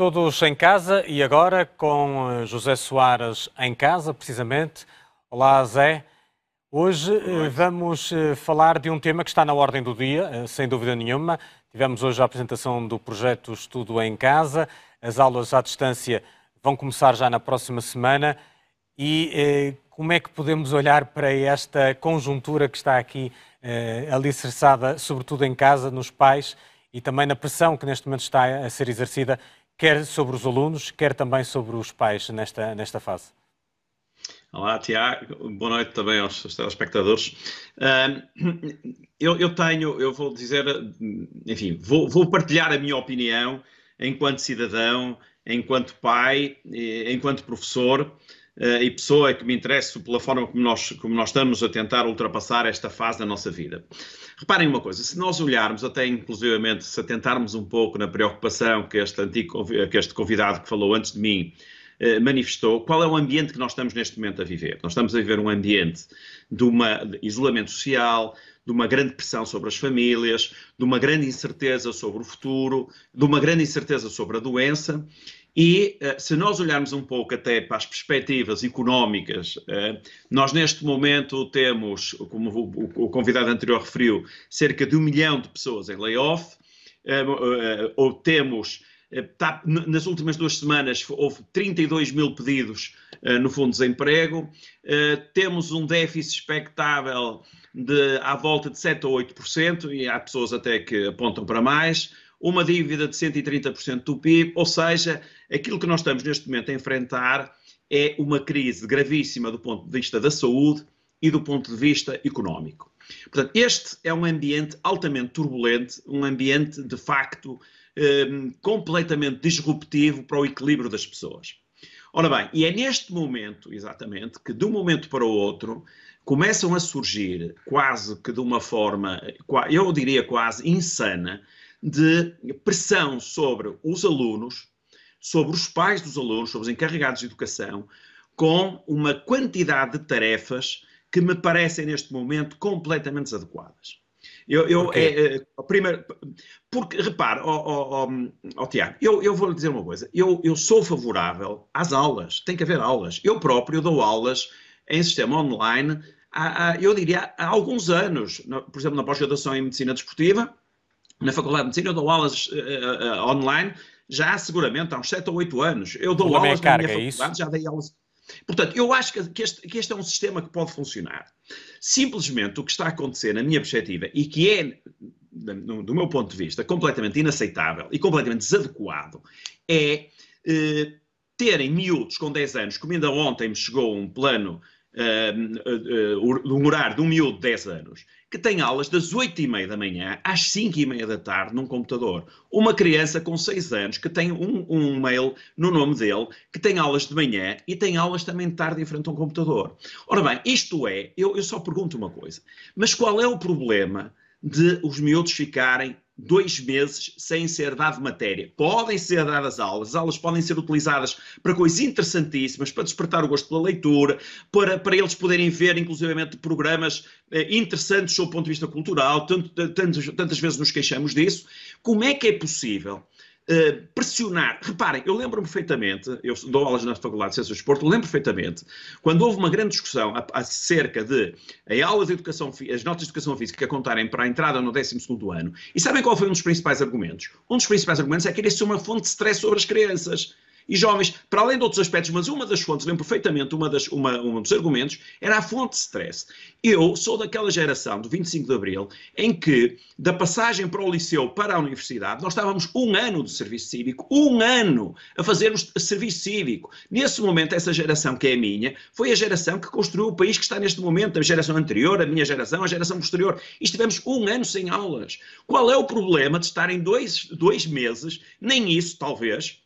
Todos em casa e agora com eh, José Soares em casa, precisamente. Olá, Zé. Hoje eh, vamos eh, falar de um tema que está na ordem do dia, sem dúvida nenhuma. Tivemos hoje a apresentação do projeto Estudo em Casa. As aulas à distância vão começar já na próxima semana. E como é que podemos olhar para esta conjuntura que está aqui alicerçada, sobretudo em casa, nos pais e também na pressão que neste momento está a ser exercida quer sobre os alunos, quer também sobre os pais nesta, nesta fase. Olá, Tiago. Boa noite também aos, aos telespectadores. Uh, eu, eu, tenho, eu vou dizer, enfim, vou, vou, partilhar a minha opinião enquanto cidadão, enquanto pai, enquanto professor uh, e pessoa que me interessa pela forma como nós, como nós estamos a tentar ultrapassar esta fase da nossa vida. Reparem uma coisa, se nós olharmos, até inclusivamente, se atentarmos um pouco na preocupação que este, antigo, que este convidado que falou antes de mim eh, manifestou, qual é o ambiente que nós estamos neste momento a viver? Nós estamos a viver um ambiente de, uma, de isolamento social, de uma grande pressão sobre as famílias, de uma grande incerteza sobre o futuro, de uma grande incerteza sobre a doença e eh, se nós olharmos um pouco até para as perspectivas económicas, eh, nós neste momento temos, como o convidado anterior referiu, cerca de um milhão de pessoas em layoff, eh, ou temos Tá, nas últimas duas semanas houve 32 mil pedidos no Fundo de Desemprego, temos um déficit expectável de à volta de 7 ou 8%, e há pessoas até que apontam para mais, uma dívida de 130% do PIB, ou seja, aquilo que nós estamos neste momento a enfrentar é uma crise gravíssima do ponto de vista da saúde e do ponto de vista económico. Portanto, este é um ambiente altamente turbulente, um ambiente de facto um, completamente disruptivo para o equilíbrio das pessoas. Ora bem, e é neste momento, exatamente, que de um momento para o outro começam a surgir, quase que de uma forma, eu diria quase insana, de pressão sobre os alunos, sobre os pais dos alunos, sobre os encarregados de educação, com uma quantidade de tarefas que me parecem neste momento completamente desadequadas. Eu, eu okay. é, é, primeiro, porque repare, oh, oh, oh, oh, Tiago, eu, eu vou lhe dizer uma coisa. Eu, eu sou favorável às aulas, tem que haver aulas. Eu próprio dou aulas em sistema online, há, há, eu diria há alguns anos, por exemplo, na pós-graduação em medicina desportiva, na Faculdade de Medicina eu dou aulas uh, uh, online já seguramente há uns 7 ou 8 anos. Eu dou aulas carga, na minha é faculdade, já dei aulas. Portanto, eu acho que este, que este, é um sistema que pode funcionar. Simplesmente o que está a acontecer, na minha perspectiva, e que é, do meu ponto de vista, completamente inaceitável e completamente desadequado, é eh, terem miúdos com 10 anos, como ainda ontem me chegou um plano uh, uh, um horário de um miúdo de 10 anos, que tem aulas das 8 e meia da manhã às 5 e meia da tarde num computador. Uma criança com 6 anos que tem um, um mail no nome dele, que tem aulas de manhã e tem aulas também de tarde em frente a um computador. Ora bem, isto é, eu, eu só pergunto uma coisa, mas qual é o problema de os miúdos ficarem dois meses sem ser dado matéria. Podem ser dadas aulas, as aulas podem ser utilizadas para coisas interessantíssimas, para despertar o gosto pela leitura, para, para eles poderem ver, inclusivamente, programas eh, interessantes sob o ponto de vista cultural, tanto, tantas, tantas vezes nos queixamos disso. Como é que é possível Uh, pressionar. Reparem, eu lembro perfeitamente, eu dou aulas na Faculdade de Ciências do Desporto, lembro perfeitamente, quando houve uma grande discussão acerca de a aula de educação, as notas de educação física contarem para a entrada no 12 ano, e sabem qual foi um dos principais argumentos? Um dos principais argumentos é que iria ser uma fonte de stress sobre as crianças e jovens, para além de outros aspectos, mas uma das fontes, lembro perfeitamente, uma das, uma, um dos argumentos, era a fonte de stress. Eu sou daquela geração, do 25 de Abril, em que, da passagem para o liceu para a universidade, nós estávamos um ano de serviço cívico, um ano a fazermos serviço cívico. Nesse momento, essa geração que é a minha, foi a geração que construiu o país que está neste momento, a geração anterior, a minha geração, a geração posterior. E estivemos um ano sem aulas. Qual é o problema de estarem dois, dois meses, nem isso, talvez,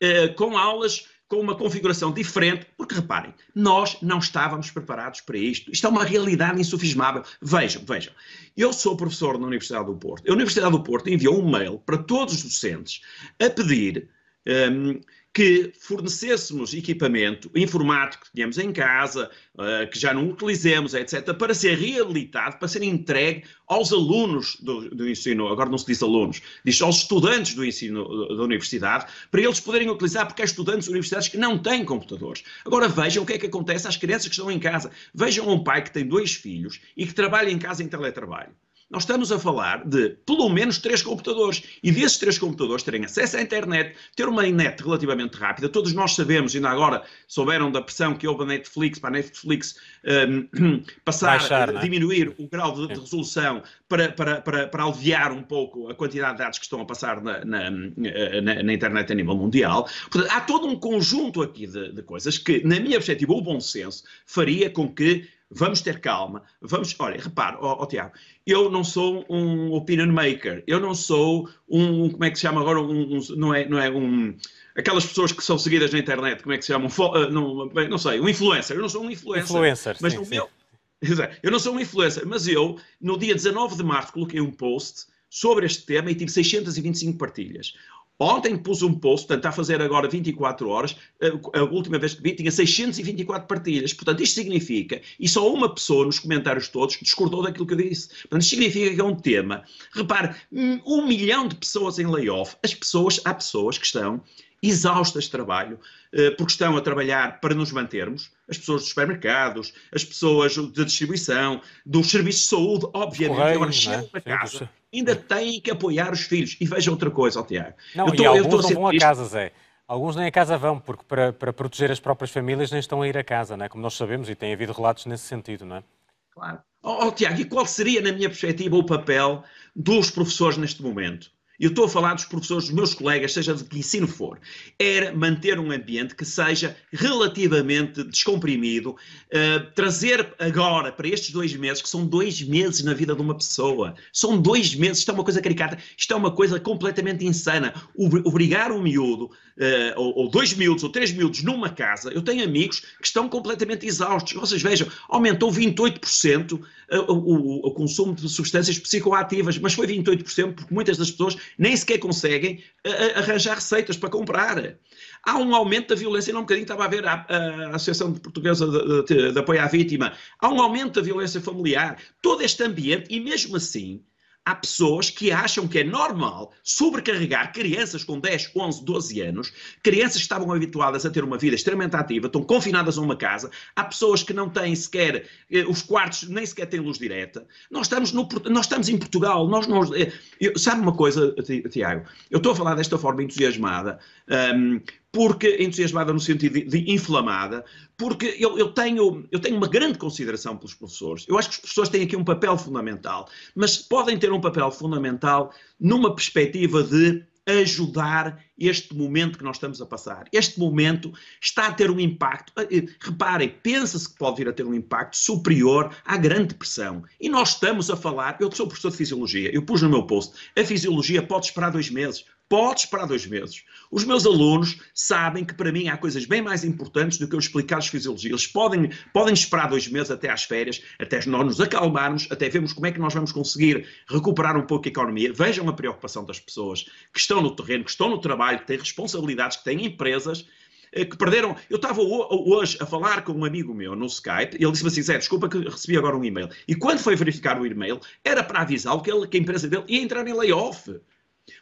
eh, com aulas com uma configuração diferente, porque reparem, nós não estávamos preparados para isto. Isto é uma realidade insufismável. Vejam, vejam. Eu sou professor na Universidade do Porto. A Universidade do Porto enviou um mail para todos os docentes a pedir um, ehm, que fornecêssemos equipamento informático que tínhamos em casa, uh, que já não utilizemos, etc., para ser reabilitado, para ser entregue aos alunos do, do, ensino, agora não se diz alunos, diz aos estudantes do ensino da universidade, para eles poderem utilizar, porque há estudantes universitários que não têm computadores. Agora vejam o que é que acontece às crianças que estão em casa. Vejam um pai que tem dois filhos e que trabalha em casa em teletrabalho. Nós estamos a falar de pelo menos três computadores e desses três computadores terem acesso à internet, ter uma net relativamente rápida. Todos nós sabemos, ainda agora souberam da pressão que houve a Netflix para a Netflix um, passar Baixar, a é? diminuir o grau de, de resolução para, para, para, para, aliviar um pouco a quantidade de dados que estão a passar na, na, na, na internet a nível mundial. Portanto, há todo um conjunto aqui de, de coisas que, na minha perspectiva, o bom senso faria com que vamos ter calma, vamos, olha, repare, ó, ó, Tiago, eu não sou um opinion maker, eu não sou um, como é que se chama agora, um, um, não é, não é um, aquelas pessoas que são seguidas na internet, como é que se chamam, uh, não, não sei, um influencer, eu não sou um influencer, influencer mas sim, sim. meu, eu não sou um influencer, mas eu, no dia 19 de março, coloquei um post sobre este tema e tive 625 partilhas. Ontem pus um post, portanto, está a fazer agora 24 horas, a, última vez que vi tinha 624 partilhas. Portanto, isto significa, e só uma pessoa nos comentários todos discordou daquilo que eu disse. Portanto, isto significa que é um tema. Repare, um milhão de pessoas em layoff, as pessoas, há pessoas que estão exaustas de trabalho, eh, porque estão a trabalhar para nos mantermos, as pessoas dos supermercados, as pessoas da distribuição, dos serviços de saúde, obviamente, Correios, agora chegam é? a casa, ainda têm que apoiar os filhos. E veja outra coisa, Tiago. Não, tô, e alguns não vão a casa, Zé. Alguns nem a casa vão, porque para, para proteger as próprias famílias nem estão a ir a casa, não é? como nós sabemos, e tem havido relatos nesse sentido, não é? Claro. Oh, oh, Tiago, e qual seria, na minha perspectiva, o papel dos professores neste momento? Eu estou a falar dos professores, dos meus colegas, seja de que ensino for, era manter um ambiente que seja relativamente descomprimido, uh, trazer agora para estes dois meses, que são dois meses na vida de uma pessoa, são dois meses, isto é uma coisa caricata, isto é uma coisa completamente insana. Obrigar um miúdo, uh, ou, ou, dois miúdos, ou três miúdos numa casa, eu tenho amigos que estão completamente exaustos. Vocês vejam, aumentou 28% uh, o, o, o consumo de substâncias psicoativas, mas foi 28% porque muitas das pessoas nem sequer conseguem arranjar receitas para comprar. Há um aumento da violência, não um bocadinho estava a ver a, a Associação Portuguesa de, de, de Apoio à Vítima, há um aumento da violência familiar, todo este ambiente, e mesmo assim, há pessoas que acham que é normal sobrecarregar crianças com 10, 11, 12 anos, crianças que estavam habituadas a ter uma vida extremamente ativa, estão confinadas a uma casa, há pessoas que não têm sequer, eh, os quartos nem sequer têm luz direta. Nós estamos, no, nós estamos em Portugal, nós, nós eh, eu, sabe uma coisa, Tiago? Eu estou a falar desta forma entusiasmada, um, porque entusiasmada no sentido de, inflamada, porque eu, eu, tenho, eu tenho uma grande consideração pelos professores. Eu acho que os professores têm aqui um papel fundamental, mas podem ter um papel fundamental numa perspectiva de ajudar este momento que nós estamos a passar. Este momento está a ter um impacto, eh, eh, reparem, pensa-se que pode vir a ter um impacto superior à Grande Depressão. E nós estamos a falar, eu sou professor de Fisiologia, eu pus no meu post, a Fisiologia pode esperar dois meses, Pode esperar dois meses. Os meus alunos sabem que para mim há coisas bem mais importantes do que eu explicar-lhes fisiologia. Eles podem, podem esperar dois meses até às férias, até nós nos acalmarmos, até vermos como é que nós vamos conseguir recuperar um pouco a economia. Vejam a preocupação das pessoas que estão no terreno, que estão no trabalho, que têm responsabilidades, que têm empresas eh, que perderam. Eu estava hoje a falar com um amigo meu no Skype ele disse-me assim: Zé, desculpa que recebi agora um e-mail. E quando foi verificar o e-mail, era para avisá-lo que, que a empresa dele ia entrar em layoff.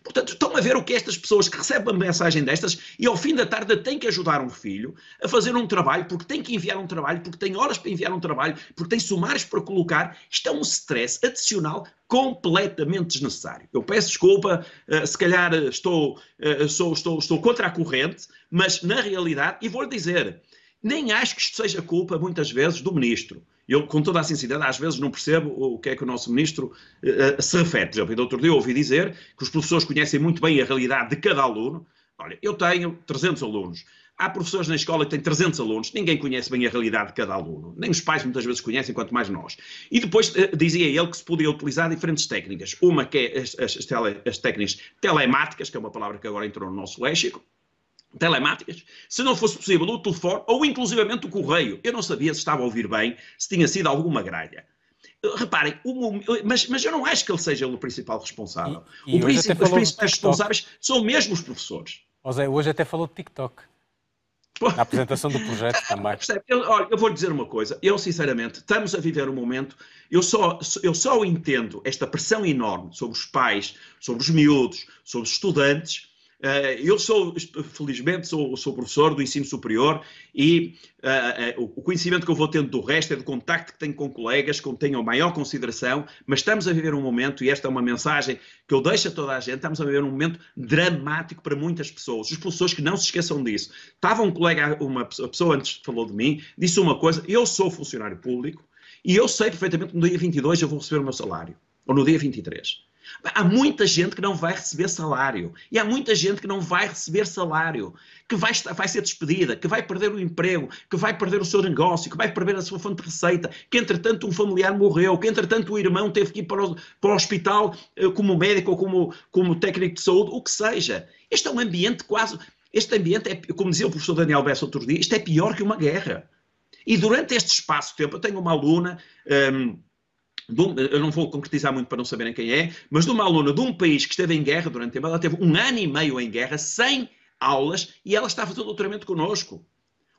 Portanto, estão a ver o que estas pessoas que recebem uma mensagem destas e ao fim da tarde têm que ajudar um filho a fazer um trabalho, porque tem que enviar um trabalho, porque tem horas para enviar um trabalho, porque tem sumários para colocar. Isto é um stress adicional completamente desnecessário. Eu peço desculpa, uh, se calhar estou, uh, sou, estou, estou contra a corrente, mas na realidade, e vou-lhe dizer, nem acho que isto seja culpa, muitas vezes, do ministro. Eu, com toda a sinceridade, às vezes não percebo o que é que o nosso ministro uh, se refere. Por exemplo, dia eu ouvi dizer que os professores conhecem muito bem a realidade de cada aluno. Olha, eu tenho 300 alunos. Há professores na escola que têm 300 alunos, ninguém conhece bem a realidade de cada aluno. Nem os pais muitas vezes conhecem, quanto mais nós. E depois uh, dizia ele que se podia utilizar diferentes técnicas. Uma que é as, as, as, tele, as técnicas telemáticas, que é uma palavra que agora entrou no nosso léxico, telemáticas, se não fosse possível o telefone ou inclusivamente o correio. Eu não sabia se estava a ouvir bem, se tinha sido alguma gralha. Reparem, o, mas, mas, eu não acho que ele seja o principal responsável. E, e o os principais responsáveis são mesmo os professores. José, hoje até falou de TikTok. Na apresentação do projeto também. Eu, olha, eu vou lhe dizer uma coisa. Eu, sinceramente, estamos a viver um momento. Eu só, eu só entendo esta pressão enorme sobre os pais, sobre os miúdos, sobre os estudantes, eh, eu sou, felizmente, sou, sou, professor do ensino superior e uh, uh, o conhecimento que eu vou tendo do resto é do contacto que tenho com colegas, que tenho maior consideração, mas estamos a viver um momento, e esta é uma mensagem que eu deixo a toda a gente, estamos a viver um momento dramático para muitas pessoas. Os professores que não se esqueçam disso. Estava um colega, uma pessoa antes falou de mim, disse uma coisa, eu sou funcionário público e eu sei perfeitamente que no dia 22 eu vou receber o meu salário, ou no dia 23. Há muita gente que não vai receber salário. E há muita gente que não vai receber salário, que vai, vai ser despedida, que vai perder o emprego, que vai perder o seu negócio, que vai perder a sua fonte de receita, que entretanto um familiar morreu, que entretanto o irmão teve que ir para o, para o hospital eh, como médico ou como, como técnico de saúde, o que seja. Este é um ambiente quase. Este ambiente é, como dizia o professor Daniel Bessa outro dia, isto é pior que uma guerra. E durante este espaço de tempo, eu tenho uma aluna. Um, um, eu não vou concretizar muito para não saberem quem é, mas de uma aluna de um país que esteve em guerra durante tempo, ela teve um ano e meio em guerra, sem aulas, e ela está fazer o doutoramento connosco.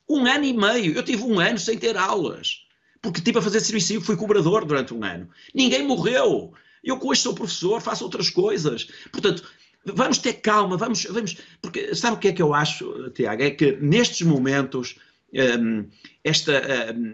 Um ano e meio. Eu tive um ano sem ter aulas. Porque tive a fazer serviço fui cobrador durante um ano. Ninguém morreu. Eu hoje sou professor, faço outras coisas. Portanto, vamos ter calma, vamos, vamos. Porque sabe o que é que eu acho, Tiago? É que nestes momentos esta,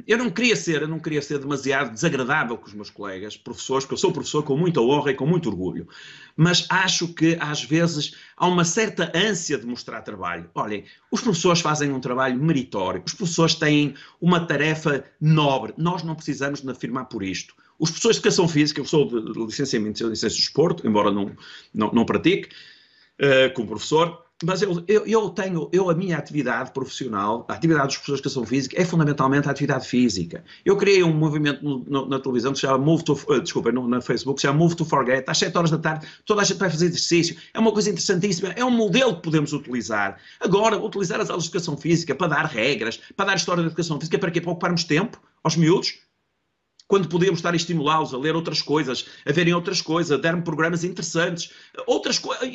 eu não queria ser, eu não queria ser demasiado desagradável com os meus colegas, professores, porque eu sou professor com muita honra e com muito orgulho, mas acho que às vezes há uma certa ânsia de mostrar trabalho. Olhem, os professores fazem um trabalho meritório, os professores têm uma tarefa nobre, nós não precisamos de afirmar por isto. Os professores de educação física, eu sou de licenciamento e licença de esporte, embora não, não, não pratique, uh, como professor, mas eu, eu, eu, tenho, eu a minha atividade profissional, a atividade dos professores de educação física é fundamentalmente a atividade física. Eu criei um movimento no, no, na televisão que se chama Move to, uh, desculpa, no, na Facebook, que se chama Move to Forget, às 7 horas da tarde, toda a gente vai fazer exercício, é uma coisa interessantíssima, é um modelo que podemos utilizar. Agora, utilizar as aulas de educação física para dar regras, para dar história da educação física, para quê? Para ocuparmos tempo aos miúdos, quando podíamos estar a estimulá-los a ler outras coisas, a verem outras coisas, a dar-me programas interessantes, outras coisas,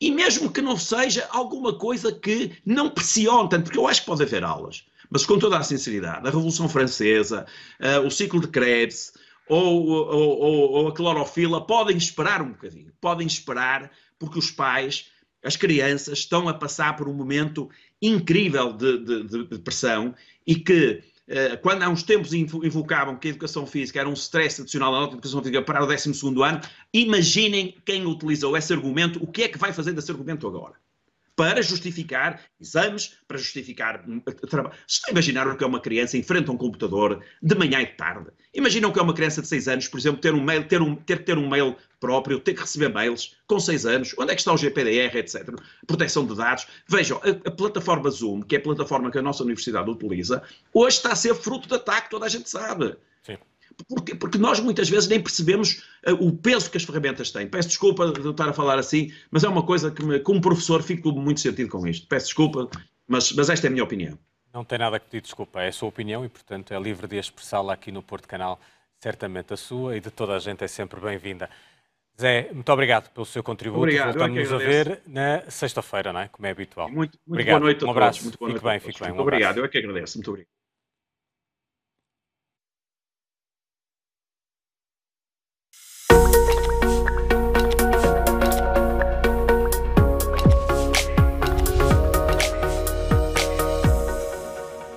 e mesmo que não seja alguma coisa que não pressione tanto, porque eu acho que pode haver aulas, mas com toda a sinceridade, a Revolução Francesa, uh, o ciclo de Krebs, ou, ou, ou, ou a clorofila, podem esperar um bocadinho, podem esperar, porque os pais as crianças estão a passar por um momento incrível de, de, de pressão e que quando há uns tempos invocavam que a educação física era um stress adicional à nota de educação física para o 12 ano, imaginem quem utilizou esse argumento, o que é que vai fazer desse argumento agora? para justificar exames, para justificar trabalho. Se estão a imaginar o que é uma criança em frente a um computador de manhã e de tarde. Imaginam que é uma criança de 6 anos, por exemplo, ter um mail, ter, um, ter ter um mail próprio, ter que receber mails com 6 anos, onde é que está o GPDR, etc. Proteção de dados. Vejam, a, a, plataforma Zoom, que é a plataforma que a nossa universidade utiliza, hoje está a ser fruto de ataque, toda a gente sabe. Porque, porque nós muitas vezes nem percebemos uh, o peso que as ferramentas têm. Peço desculpa de estar a falar assim, mas é uma coisa que, me, como professor, fico muito sentido com isto. Peço desculpa, mas, mas esta é a minha opinião. Não tem nada que pedir desculpa, é a sua opinião e, portanto, é livre de expressá-la aqui no Porto Canal. Certamente a sua e de toda a gente é sempre bem-vinda. Zé, muito obrigado pelo seu contributo. Obrigado, Voltamos a ver na sexta-feira, não é? Como é habitual. Muito, muito boa noite a um abraço. Muito boa fique noite bem, fique bem. Um muito obrigado, eu é que agradeço. Muito obrigado.